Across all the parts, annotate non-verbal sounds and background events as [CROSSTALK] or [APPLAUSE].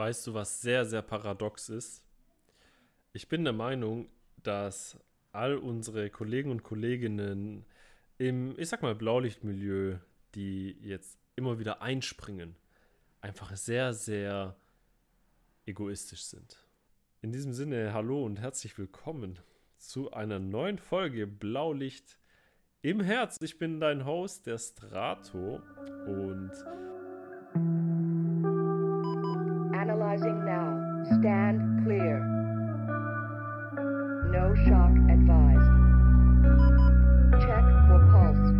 Weißt du, was sehr, sehr paradox ist? Ich bin der Meinung, dass all unsere Kollegen und Kolleginnen im, ich sag mal, Blaulichtmilieu, die jetzt immer wieder einspringen, einfach sehr, sehr egoistisch sind. In diesem Sinne, hallo und herzlich willkommen zu einer neuen Folge Blaulicht im Herz. Ich bin dein Host, der Strato und Analyzing now. Stand clear. No shock advised. Check for pulse.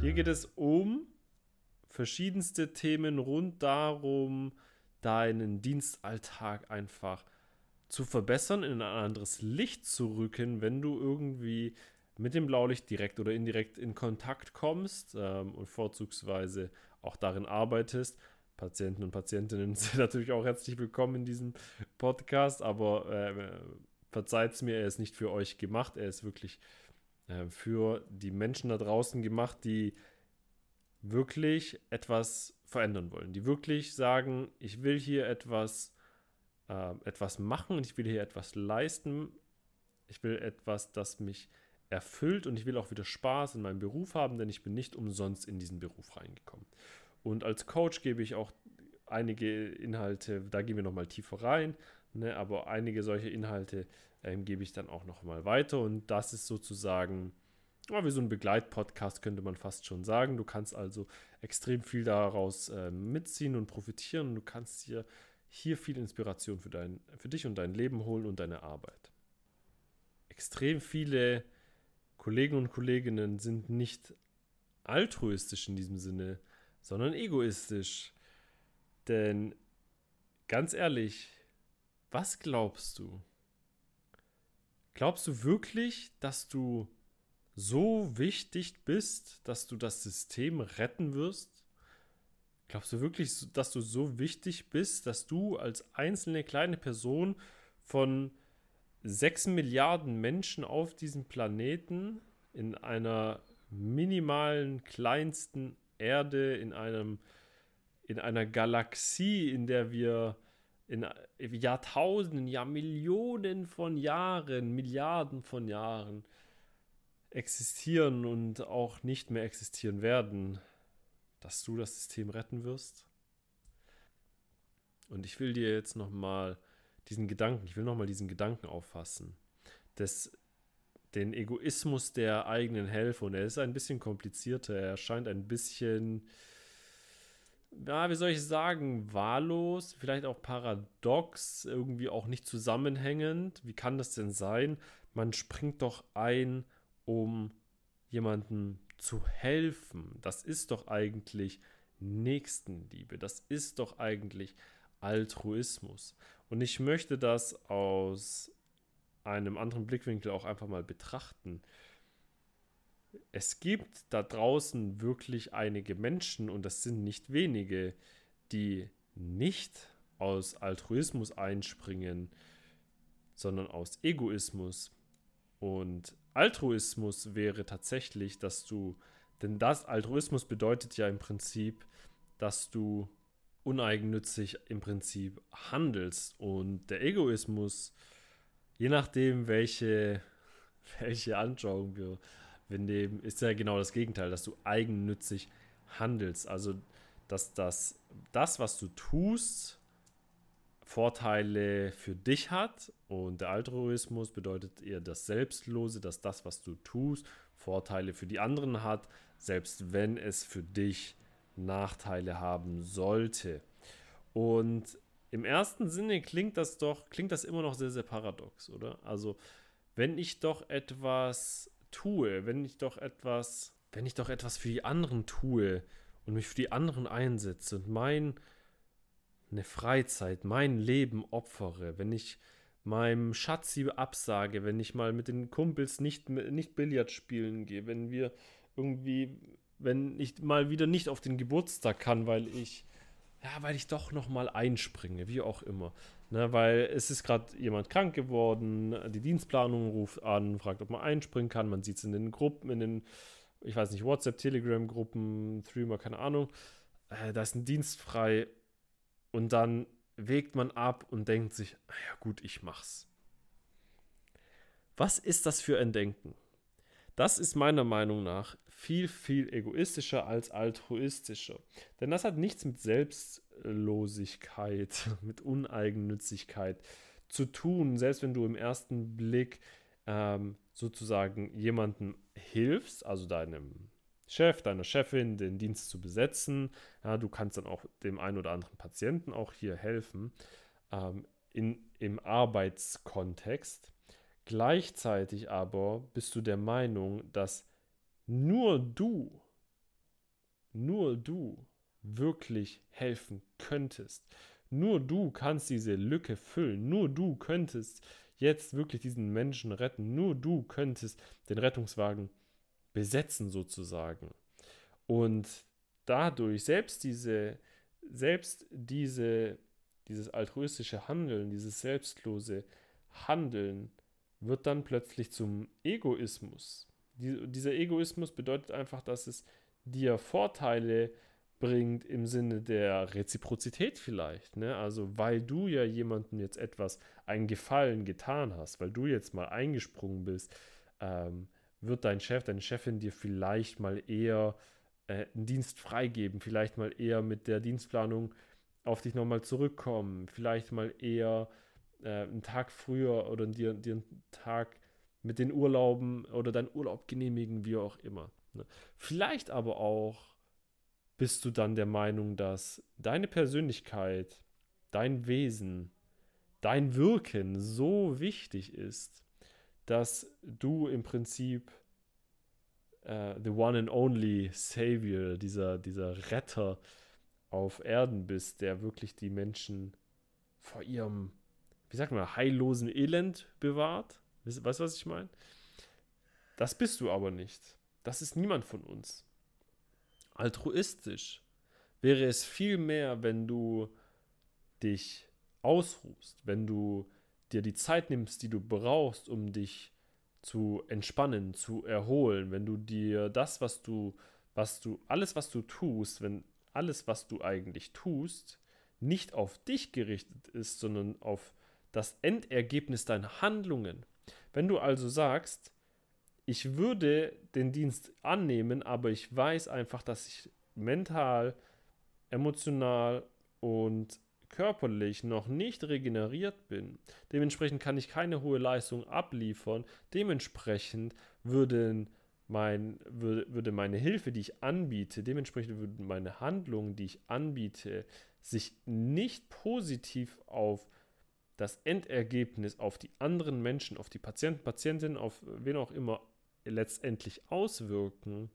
Hier geht es um verschiedenste Themen rund darum, deinen Dienstalltag einfach zu verbessern, in ein anderes Licht zu rücken, wenn du irgendwie mit dem Blaulicht direkt oder indirekt in Kontakt kommst ähm, und vorzugsweise auch darin arbeitest. Patienten und Patientinnen [LAUGHS] sind natürlich auch herzlich willkommen in diesem Podcast, aber äh, verzeiht es mir, er ist nicht für euch gemacht, er ist wirklich äh, für die Menschen da draußen gemacht, die wirklich etwas verändern wollen, die wirklich sagen, ich will hier etwas, äh, etwas machen und ich will hier etwas leisten, ich will etwas, das mich erfüllt und ich will auch wieder Spaß in meinem Beruf haben, denn ich bin nicht umsonst in diesen Beruf reingekommen. Und als Coach gebe ich auch einige Inhalte, da gehen wir nochmal tiefer rein, ne, aber einige solche Inhalte ähm, gebe ich dann auch nochmal weiter und das ist sozusagen ja, wie so ein Begleitpodcast, könnte man fast schon sagen. Du kannst also extrem viel daraus äh, mitziehen und profitieren du kannst dir hier viel Inspiration für, dein, für dich und dein Leben holen und deine Arbeit. Extrem viele Kollegen und Kolleginnen sind nicht altruistisch in diesem Sinne, sondern egoistisch. Denn ganz ehrlich, was glaubst du? Glaubst du wirklich, dass du so wichtig bist, dass du das System retten wirst? Glaubst du wirklich, dass du so wichtig bist, dass du als einzelne kleine Person von 6 Milliarden Menschen auf diesem Planeten in einer minimalen, kleinsten Erde, in einem in einer Galaxie, in der wir in Jahrtausenden, ja Millionen von Jahren, Milliarden von Jahren existieren und auch nicht mehr existieren werden, dass du das System retten wirst? Und ich will dir jetzt nochmal diesen Gedanken, ich will nochmal diesen Gedanken auffassen, des, den Egoismus der eigenen Helfer. Und er ist ein bisschen komplizierter, er scheint ein bisschen, ja, wie soll ich sagen, wahllos, vielleicht auch paradox, irgendwie auch nicht zusammenhängend. Wie kann das denn sein? Man springt doch ein, um jemandem zu helfen. Das ist doch eigentlich Nächstenliebe. Das ist doch eigentlich Altruismus. Und ich möchte das aus einem anderen Blickwinkel auch einfach mal betrachten. Es gibt da draußen wirklich einige Menschen, und das sind nicht wenige, die nicht aus Altruismus einspringen, sondern aus Egoismus. Und Altruismus wäre tatsächlich, dass du, denn das Altruismus bedeutet ja im Prinzip, dass du uneigennützig im Prinzip handelst. Und der Egoismus, je nachdem, welche, [LAUGHS] welche Anschauung wir, wir nehmen, ist ja genau das Gegenteil, dass du eigennützig handelst. Also, dass das, das, was du tust, Vorteile für dich hat. Und der Altruismus bedeutet eher das Selbstlose, dass das, was du tust, Vorteile für die anderen hat, selbst wenn es für dich Nachteile haben sollte. Und im ersten Sinne klingt das doch, klingt das immer noch sehr, sehr paradox, oder? Also, wenn ich doch etwas tue, wenn ich doch etwas, wenn ich doch etwas für die anderen tue und mich für die anderen einsetze und mein eine Freizeit, mein Leben opfere, wenn ich meinem Schatzi absage, wenn ich mal mit den Kumpels nicht, nicht Billard spielen gehe, wenn wir irgendwie wenn ich mal wieder nicht auf den Geburtstag kann, weil ich, ja, weil ich doch nochmal einspringe, wie auch immer. Ne, weil es ist gerade jemand krank geworden, die Dienstplanung ruft an, fragt, ob man einspringen kann. Man sieht es in den Gruppen, in den, ich weiß nicht, WhatsApp, Telegram-Gruppen, Threema, keine Ahnung. Äh, da ist ein Dienst frei Und dann wägt man ab und denkt sich, ja gut, ich mach's. Was ist das für ein Denken? Das ist meiner Meinung nach viel, viel egoistischer als altruistischer. Denn das hat nichts mit Selbstlosigkeit, [LAUGHS] mit Uneigennützigkeit zu tun, selbst wenn du im ersten Blick ähm, sozusagen jemandem hilfst, also deinem Chef, deiner Chefin, den Dienst zu besetzen. Ja, du kannst dann auch dem einen oder anderen Patienten auch hier helfen ähm, in, im Arbeitskontext. Gleichzeitig aber bist du der Meinung, dass nur du, nur du wirklich helfen könntest. Nur du kannst diese Lücke füllen. Nur du könntest jetzt wirklich diesen Menschen retten. Nur du könntest den Rettungswagen besetzen sozusagen. Und dadurch selbst diese, selbst diese, dieses altruistische Handeln, dieses selbstlose Handeln wird dann plötzlich zum Egoismus. Die, dieser Egoismus bedeutet einfach, dass es dir Vorteile bringt im Sinne der Reziprozität vielleicht. Ne? Also weil du ja jemandem jetzt etwas, einen Gefallen getan hast, weil du jetzt mal eingesprungen bist, ähm, wird dein Chef, deine Chefin dir vielleicht mal eher äh, einen Dienst freigeben, vielleicht mal eher mit der Dienstplanung auf dich nochmal zurückkommen, vielleicht mal eher äh, einen Tag früher oder dir, dir einen Tag mit den Urlauben oder deinen Urlaub genehmigen, wie auch immer. Ne? Vielleicht aber auch bist du dann der Meinung, dass deine Persönlichkeit, dein Wesen, dein Wirken so wichtig ist, dass du im Prinzip uh, the one and only Savior, dieser, dieser Retter auf Erden bist, der wirklich die Menschen vor ihrem, wie sagt man, heillosen Elend bewahrt. Weißt du, was ich meine? Das bist du aber nicht. Das ist niemand von uns. Altruistisch wäre es viel mehr, wenn du dich ausruhst, wenn du dir die Zeit nimmst, die du brauchst, um dich zu entspannen, zu erholen, wenn du dir das, was du, was du, alles, was du tust, wenn alles, was du eigentlich tust, nicht auf dich gerichtet ist, sondern auf das Endergebnis deiner Handlungen. Wenn du also sagst, ich würde den Dienst annehmen, aber ich weiß einfach, dass ich mental, emotional und körperlich noch nicht regeneriert bin. Dementsprechend kann ich keine hohe Leistung abliefern. Dementsprechend würden mein, würde, würde meine Hilfe, die ich anbiete, dementsprechend würden meine Handlungen, die ich anbiete, sich nicht positiv auf das Endergebnis, auf die anderen Menschen, auf die Patienten, Patientinnen, auf wen auch immer letztendlich auswirken.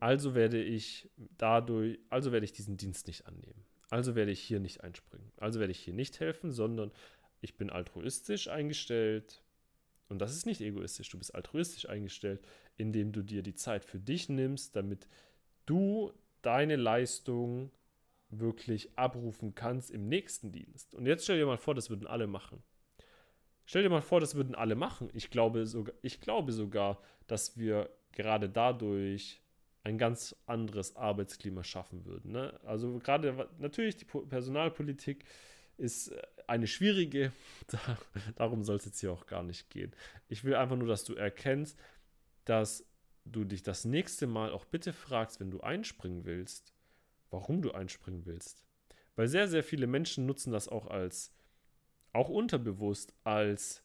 Also werde ich dadurch, also werde ich diesen Dienst nicht annehmen. Also werde ich hier nicht einspringen. Also werde ich hier nicht helfen, sondern ich bin altruistisch eingestellt. Und das ist nicht egoistisch. Du bist altruistisch eingestellt, indem du dir die Zeit für dich nimmst, damit du deine Leistung wirklich abrufen kannst im nächsten Dienst. Und jetzt stell dir mal vor, das würden alle machen. Stell dir mal vor, das würden alle machen. Ich glaube sogar, ich glaube sogar dass wir gerade dadurch ein ganz anderes Arbeitsklima schaffen würden. Ne? Also gerade natürlich die Personalpolitik ist äh, eine schwierige, [LAUGHS] darum soll es jetzt hier auch gar nicht gehen. Ich will einfach nur, dass du erkennst, dass du dich das nächste Mal auch bitte fragst, wenn du einspringen willst, warum du einspringen willst. Weil sehr, sehr viele Menschen nutzen das auch als, auch unterbewusst, als,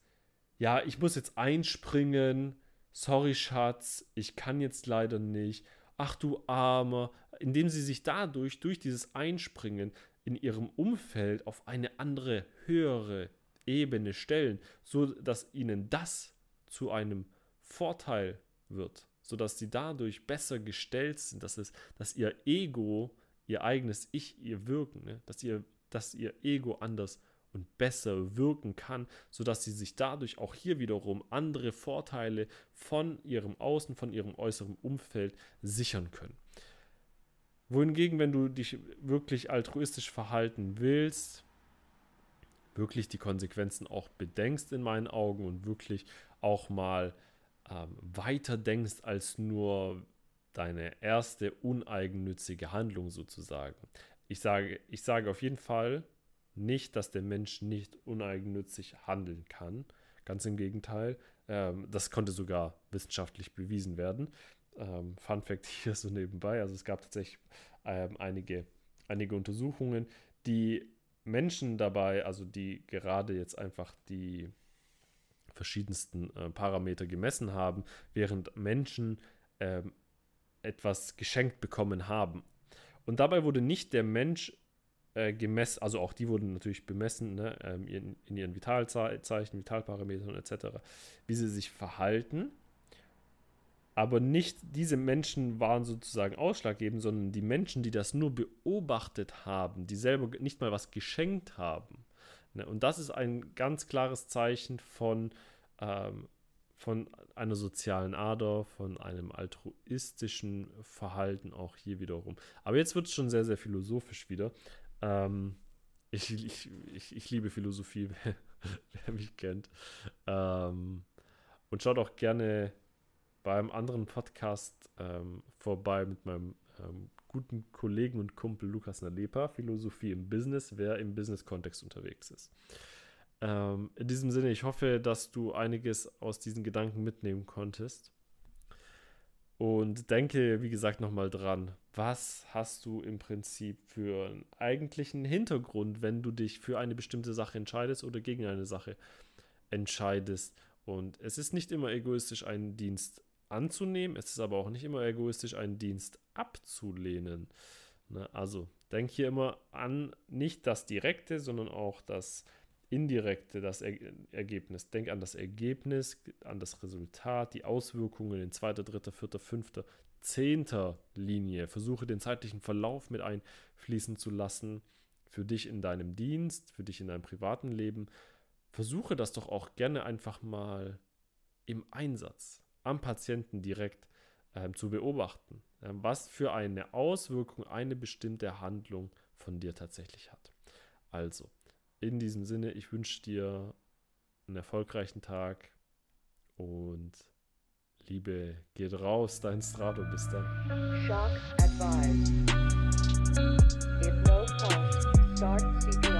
ja, ich muss jetzt einspringen, sorry Schatz, ich kann jetzt leider nicht. Ach du Armer, indem sie sich dadurch, durch dieses Einspringen in ihrem Umfeld auf eine andere, höhere Ebene stellen, so dass ihnen das zu einem Vorteil wird, so dass sie dadurch besser gestellt sind, dass, es, dass ihr Ego, ihr eigenes Ich, ihr Wirken, ne, dass, ihr, dass ihr Ego anders und besser wirken kann, sodass sie sich dadurch auch hier wiederum andere Vorteile von ihrem Außen, von ihrem äußeren Umfeld sichern können. Wohingegen, wenn du dich wirklich altruistisch verhalten willst, wirklich die Konsequenzen auch bedenkst in meinen Augen und wirklich auch mal ähm, weiter denkst als nur deine erste uneigennützige Handlung sozusagen. ich sage, ich sage auf jeden Fall nicht, dass der Mensch nicht uneigennützig handeln kann. Ganz im Gegenteil. Ähm, das konnte sogar wissenschaftlich bewiesen werden. Ähm, Fun Fact [LAUGHS] hier so nebenbei. Also es gab tatsächlich ähm, einige, einige Untersuchungen, die Menschen dabei, also die gerade jetzt einfach die verschiedensten äh, Parameter gemessen haben, während Menschen ähm, etwas geschenkt bekommen haben. Und dabei wurde nicht der Mensch äh, gemessen, also auch die wurden natürlich bemessen ne, ähm, in, in, ihren Vitalzeichen, Vitalparametern etc., wie sie sich verhalten. Aber nicht diese Menschen waren sozusagen ausschlaggebend, sondern die Menschen, die das nur beobachtet haben, die selber nicht mal was geschenkt haben. Ne? Und das ist ein ganz klares Zeichen von, ähm, von einer sozialen Ader, von einem altruistischen Verhalten auch hier wiederum. Aber jetzt wird es schon sehr, sehr philosophisch wieder. Ähm, ich, ich, ich, ich, liebe Philosophie, [LAUGHS] wer, wer mich kennt. Ähm, und schaut auch gerne beim anderen Podcast ähm, vorbei mit meinem ähm, guten Kollegen und Kumpel Lukas Nalepa, Philosophie im Business, wer im Business-Kontext unterwegs ist. Ähm, in diesem Sinne, ich hoffe, dass du einiges aus diesen Gedanken mitnehmen konntest. Und denke, wie gesagt, nochmal dran, was hast du im Prinzip für einen eigentlichen Hintergrund, wenn du dich für eine bestimmte Sache entscheidest oder gegen eine Sache entscheidest. Und es ist nicht immer egoistisch, einen Dienst anzunehmen, es ist aber auch nicht immer egoistisch, einen Dienst abzulehnen. Ne? Also denk hier immer an nicht das Direkte, sondern auch das indirekte, das er Ergebnis. Denk an das Ergebnis, an das Resultat, die Auswirkungen in zweiter, dritter, vierter, fünfter, zehnter Linie. Versuche den zeitlichen Verlauf mit einfließen zu lassen. Für dich in deinem Dienst, für dich in deinem privaten Leben. Versuche das doch auch gerne einfach mal im Einsatz am Patienten direkt äh, zu beobachten, äh, was für eine Auswirkung eine bestimmte Handlung von dir tatsächlich hat. Also, in diesem Sinne, ich wünsche dir einen erfolgreichen Tag und Liebe geht raus, dein Strato, bis dann. Shock advised. If no pulse, start